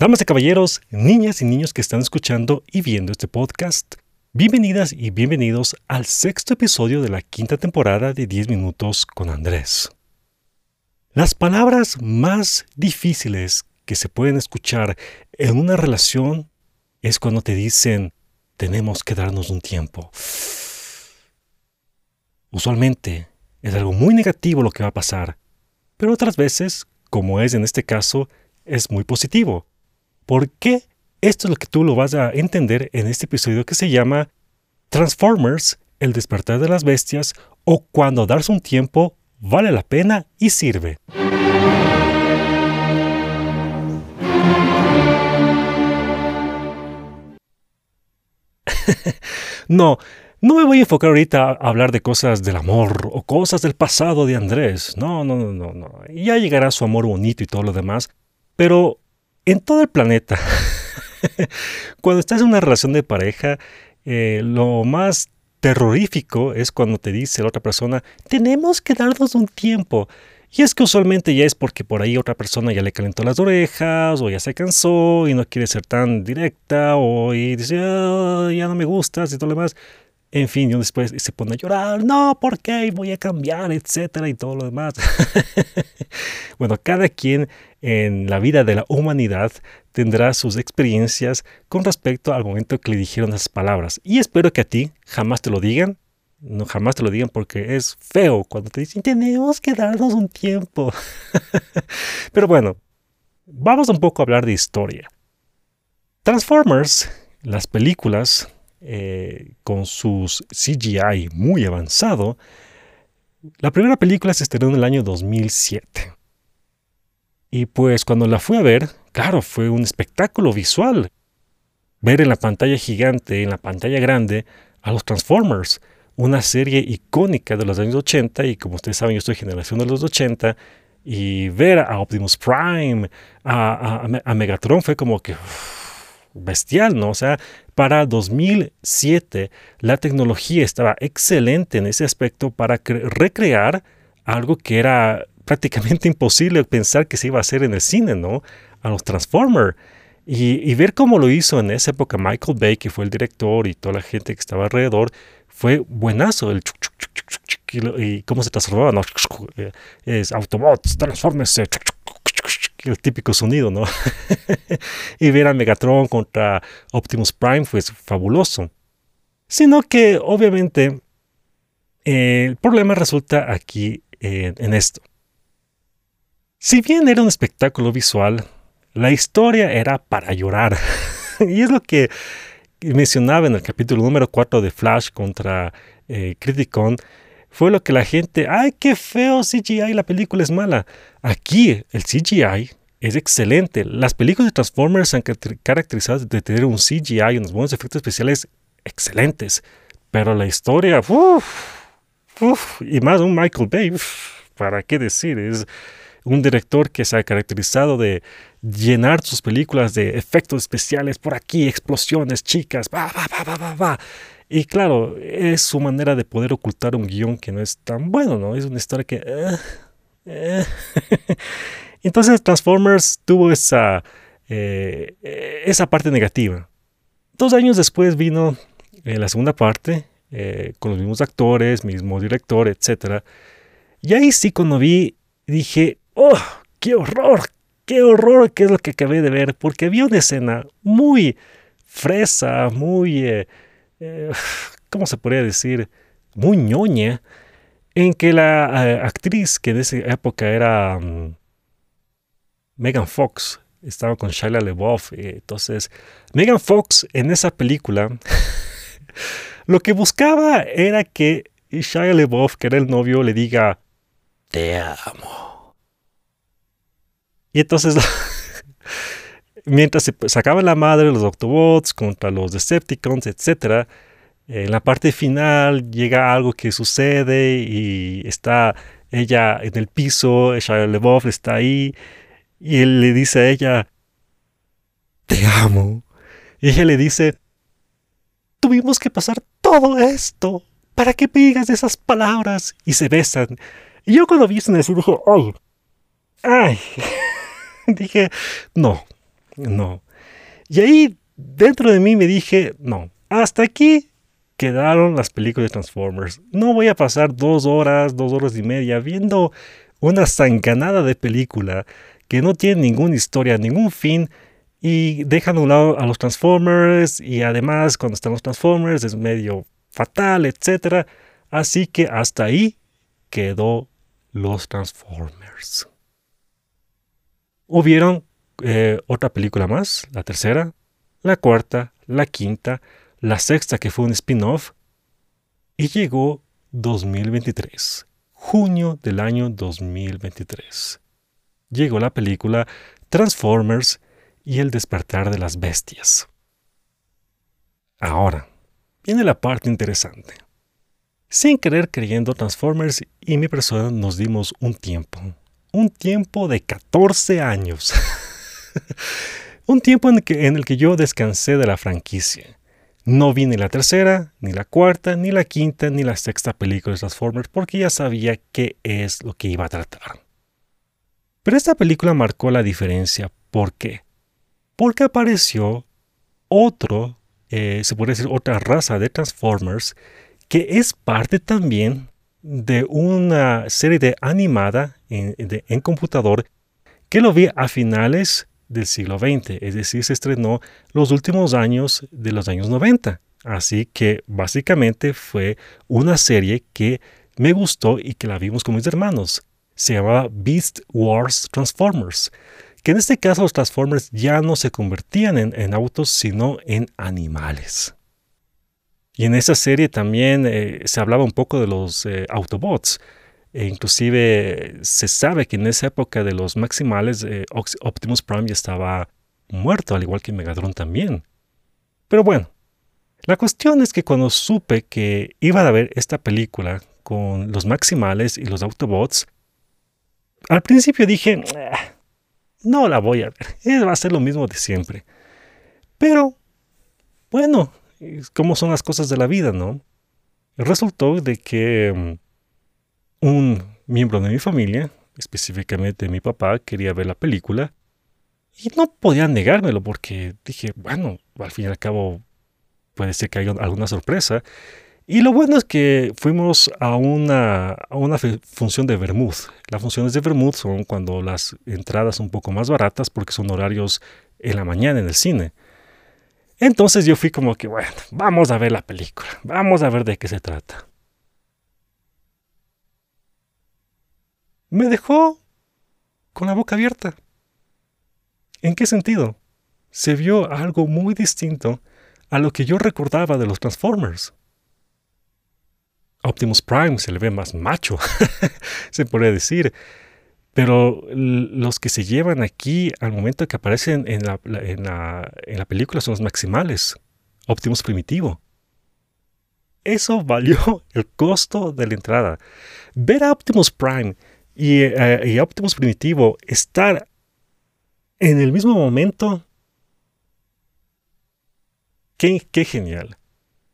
Damas y caballeros, niñas y niños que están escuchando y viendo este podcast, bienvenidas y bienvenidos al sexto episodio de la quinta temporada de 10 minutos con Andrés. Las palabras más difíciles que se pueden escuchar en una relación es cuando te dicen tenemos que darnos un tiempo. Usualmente es algo muy negativo lo que va a pasar, pero otras veces, como es en este caso, es muy positivo ¿Por qué? Esto es lo que tú lo vas a entender en este episodio que se llama Transformers, el despertar de las bestias o cuando darse un tiempo vale la pena y sirve. no, no me voy a enfocar ahorita a hablar de cosas del amor o cosas del pasado de Andrés. No, no, no, no, no. Ya llegará su amor bonito y todo lo demás. Pero en todo el planeta, cuando estás en una relación de pareja, eh, lo más terrorífico es cuando te dice la otra persona, tenemos que darnos un tiempo. Y es que usualmente ya es porque por ahí otra persona ya le calentó las orejas o ya se cansó y no quiere ser tan directa o y dice, ah, ya no me gustas y todo lo demás. En fin, y después se pone a llorar, no, ¿por qué? Voy a cambiar, etcétera, y todo lo demás. bueno, cada quien en la vida de la humanidad tendrá sus experiencias con respecto al momento que le dijeron esas palabras. Y espero que a ti jamás te lo digan, no jamás te lo digan porque es feo cuando te dicen tenemos que darnos un tiempo. Pero bueno, vamos un poco a hablar de historia. Transformers, las películas, eh, con sus CGI muy avanzado, la primera película se estrenó en el año 2007. Y pues cuando la fui a ver, claro, fue un espectáculo visual. Ver en la pantalla gigante, en la pantalla grande, a los Transformers, una serie icónica de los años 80, y como ustedes saben, yo soy generación de los 80, y ver a Optimus Prime, a, Megatron, fue como que bestial, ¿no? O sea, para 2007 la tecnología estaba excelente en ese aspecto para recrear algo que era prácticamente imposible pensar que se iba a hacer en el cine, ¿no? A los Transformers. Y, ver cómo lo hizo en esa época Michael Bay, que fue el director, y toda la gente que estaba alrededor, fue buenazo. El y, cómo se transformaba, ¿no? Es Autobots, transfórmese el típico sonido, ¿no? y ver a Megatron contra Optimus Prime fue fabuloso. Sino que, obviamente, el problema resulta aquí en esto. Si bien era un espectáculo visual, la historia era para llorar. y es lo que mencionaba en el capítulo número 4 de Flash contra eh, Criticon fue lo que la gente, ay, qué feo CGI, la película es mala. Aquí el CGI es excelente. Las películas de Transformers han caracterizado de tener un CGI y unos buenos efectos especiales excelentes. Pero la historia, uff, y más un Michael Bay, ¿para qué decir? Es un director que se ha caracterizado de llenar sus películas de efectos especiales por aquí, explosiones, chicas, va, va, va, va, va, va. Y claro, es su manera de poder ocultar un guion que no es tan bueno, ¿no? Es una historia que... Eh, eh. Entonces Transformers tuvo esa, eh, esa parte negativa. Dos años después vino la segunda parte, con los mismos actores, mismo director, etc. Y ahí sí cuando vi, dije, ¡oh, qué horror! ¡Qué horror! ¿Qué es lo que acabé de ver? Porque había una escena muy fresa, muy eh, ¿cómo se podría decir? Muy ñoña, en que la eh, actriz que en esa época era mm, Megan Fox, estaba con Shia LaBeouf, eh, entonces Megan Fox en esa película lo que buscaba era que Shia LaBeouf, que era el novio, le diga te amo. Y entonces mientras se sacaba la madre los Autobots contra los Decepticons, etc., en la parte final llega algo que sucede y está ella en el piso, Shia LeBoff está ahí y él le dice a ella, te amo. Y ella le dice, tuvimos que pasar todo esto para que me digas esas palabras y se besan. Y yo cuando vi eso dije, ay, ay, dije, no, no. Y ahí dentro de mí me dije, no, hasta aquí quedaron las películas de Transformers. No voy a pasar dos horas, dos horas y media viendo una zanganada de película que no tiene ninguna historia, ningún fin y dejan a un lado a los Transformers y además cuando están los Transformers es medio fatal, etc. Así que hasta ahí quedó los Transformers. Hubieron eh, otra película más, la tercera, la cuarta, la quinta, la sexta que fue un spin-off y llegó 2023, junio del año 2023. Llegó la película Transformers y el despertar de las bestias. Ahora, viene la parte interesante. Sin querer creyendo, Transformers y mi persona nos dimos un tiempo. Un tiempo de 14 años. un tiempo en el, que, en el, que, yo descansé de la franquicia. No vi ni la tercera, ni la cuarta, ni la quinta, ni la sexta película de Transformers porque ya sabía qué es lo que iba a tratar. Pero esta película marcó la diferencia. ¿Por qué? Porque apareció otro, eh, se puede decir otra raza de Transformers que es parte también de una serie de animada en, en computador que lo vi a finales del siglo XX, es decir, se estrenó los últimos años de los años 90. Así que básicamente fue una serie que me gustó y que la vimos con mis hermanos. Se llamaba Beast Wars Transformers, que en este caso los Transformers ya no se convertían en, autos, sino en animales. Y en esa serie también eh, se hablaba un poco de los eh, Autobots. E inclusive se sabe que en esa época de los maximales eh, Optimus Prime ya estaba muerto, al igual que Megatron también. Pero bueno, la cuestión es que cuando supe que iba a haber esta película con los maximales y los Autobots, al principio dije, ah, no la voy a ver, va a ser lo mismo de siempre. Pero, bueno, cómo son las cosas de la vida, ¿no? Resultó de que mm, un miembro de mi familia, específicamente mi papá, quería ver la película y no podía negármelo porque dije, bueno, al fin y al cabo puede ser que haya alguna sorpresa. Y lo bueno es que fuimos a una, función de Bermud. Las funciones de Bermud son cuando las entradas son un poco más baratas porque son horarios en la mañana en el cine. Entonces yo fui como que, bueno, vamos a ver la película, vamos a ver de qué se trata. Me dejó con la boca abierta. ¿En qué sentido? Se vio algo muy distinto a lo que yo recordaba de los Transformers. Optimus Prime se le ve más macho, se podría decir. Pero los que se llevan aquí al momento que aparecen en la, en la, película son los maximales. Optimus Primitivo. Eso valió el costo de la entrada. Ver a Optimus Prime y, eh, Optimus Primitivo estar en el mismo momento. Qué, qué genial.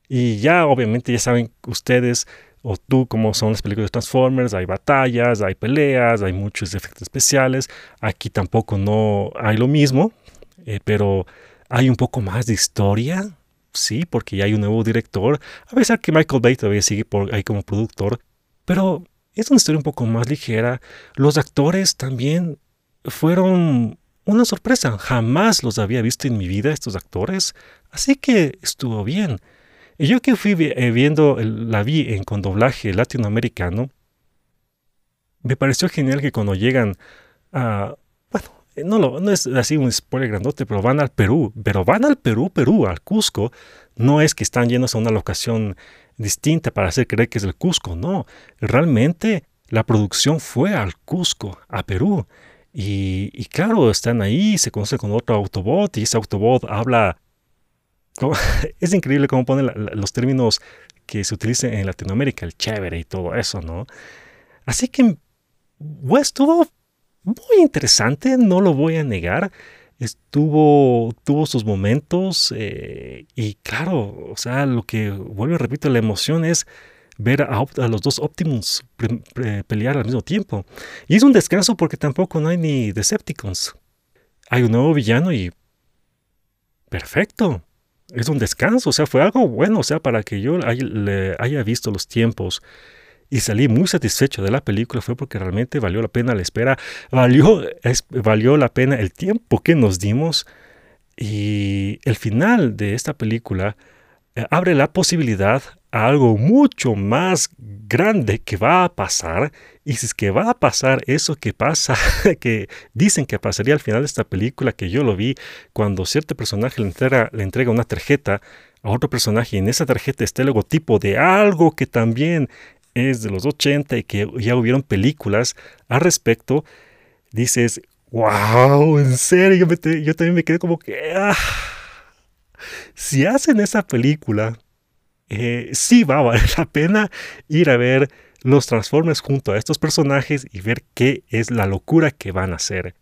Y ya obviamente ya saben ustedes o tú como son las películas de Transformers, hay batallas, hay peleas, hay muchos efectos especiales. Aquí tampoco no hay lo mismo, eh, pero hay un poco más de historia, sí, porque ya hay un nuevo director. A pesar que Michael Bay todavía sigue por ahí como productor, pero es una historia un poco más ligera. Los actores también fueron una sorpresa. Jamás los había visto en mi vida estos actores, así que estuvo bien. Y yo que fui eh, viendo, la vi en con doblaje latinoamericano, me pareció genial que cuando llegan a... Bueno, eh, no, lo, no es así un spoiler grandote, pero van al Perú. Pero van al Perú, Perú, al Cusco. No es que están llenos a una locación distinta para hacer creer que es el Cusco. No, realmente la producción fue al Cusco, a Perú. Y, claro, están ahí, se conoce con otro Autobot y ese Autobot habla es increíble cómo ponen los términos que se utilizan en Latinoamérica, el chévere y todo eso, ¿no? Así que estuvo muy interesante, no lo voy a negar. Estuvo, tuvo sus momentos eh, y claro, o sea, lo que vuelvo y repito, la emoción es ver a, los dos Optimus pelear al mismo tiempo. Y es un descanso porque tampoco no hay ni Decepticons. Hay un nuevo villano y perfecto. Es un descanso, o sea, fue algo bueno, o sea, para que yo le haya visto los tiempos y salí muy satisfecho de la película fue porque realmente valió la pena la espera, valió, valió la pena el tiempo que nos dimos y el final de esta película eh, abre la posibilidad a algo mucho más grande que va a pasar. Y si es que va a pasar eso que pasa, que dicen que pasaría al final de esta película, que yo lo vi, cuando cierto personaje le entrega, le entrega una tarjeta a otro personaje y en esa tarjeta está el logotipo de algo que también es de los 80 y que ya hubieron películas al respecto, dices, wow, en serio, yo, también me quedé como que... Ah, si hacen esa película, eh, sí va a valer la pena ir a ver los Transformers junto a estos personajes y ver qué es la locura que van a hacer.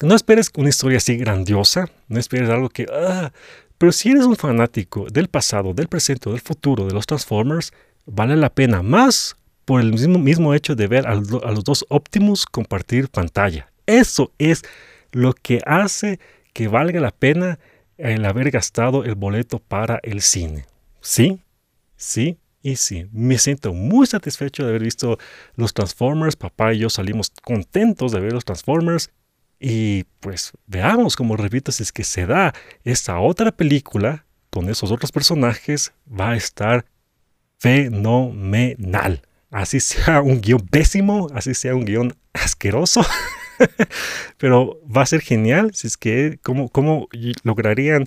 No esperes una historia así grandiosa, no esperes algo que... Ah, pero si eres un fanático del pasado, del presente o del futuro de los Transformers, vale la pena más por el mismo, mismo hecho de ver a, los dos Optimus compartir pantalla. Eso es lo que hace que valga la pena el haber gastado el boleto para el cine. Sí, sí y sí. Me siento muy satisfecho de haber visto los Transformers. Papá y yo salimos contentos de ver los Transformers. Y pues veamos, como repito, si es que se da esta otra película con esos otros personajes, va a estar fenomenal. Así sea un guion pésimo, así sea un guion asqueroso. Pero va a ser genial si es que cómo, cómo lograrían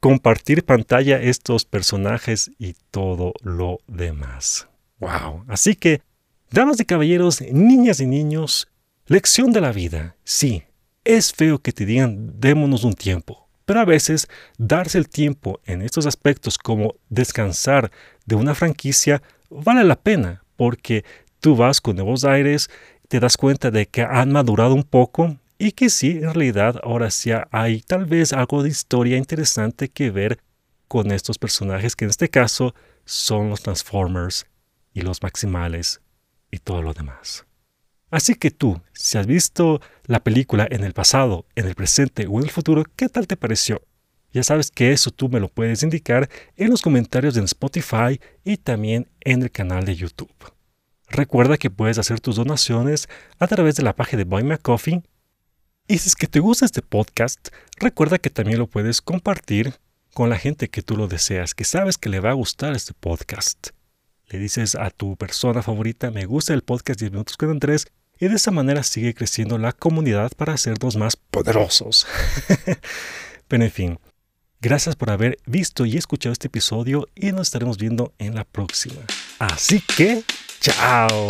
compartir pantalla estos personajes y todo lo demás. Wow. Así que, damas y caballeros, niñas y niños, lección de la vida. Sí, es feo que te digan démonos un tiempo, pero a veces darse el tiempo en estos aspectos como descansar de una franquicia vale la pena porque tú vas con nuevos aires, te das cuenta de que han madurado un poco y que sí, en realidad ahora sí hay tal vez algo de historia interesante que ver con estos personajes que en este caso son los Transformers y los Maximales y todo lo demás. Así que tú, si has visto la película en el pasado, en el presente o en el futuro, ¿qué tal te pareció? Ya sabes que eso tú me lo puedes indicar en los comentarios en Spotify y también en el canal de YouTube. Recuerda que puedes hacer tus donaciones a través de la página de Buy Me Coffee. Y si es que te gusta este podcast, recuerda que también lo puedes compartir con la gente que tú lo deseas, que sabes que le va a gustar este podcast. Le dices a tu persona favorita, me gusta el podcast 10 minutos con Andrés, y de esa manera sigue creciendo la comunidad para hacernos más poderosos. Pero en fin, gracias por haber visto y escuchado este episodio y nos estaremos viendo en la próxima. Así que, chao.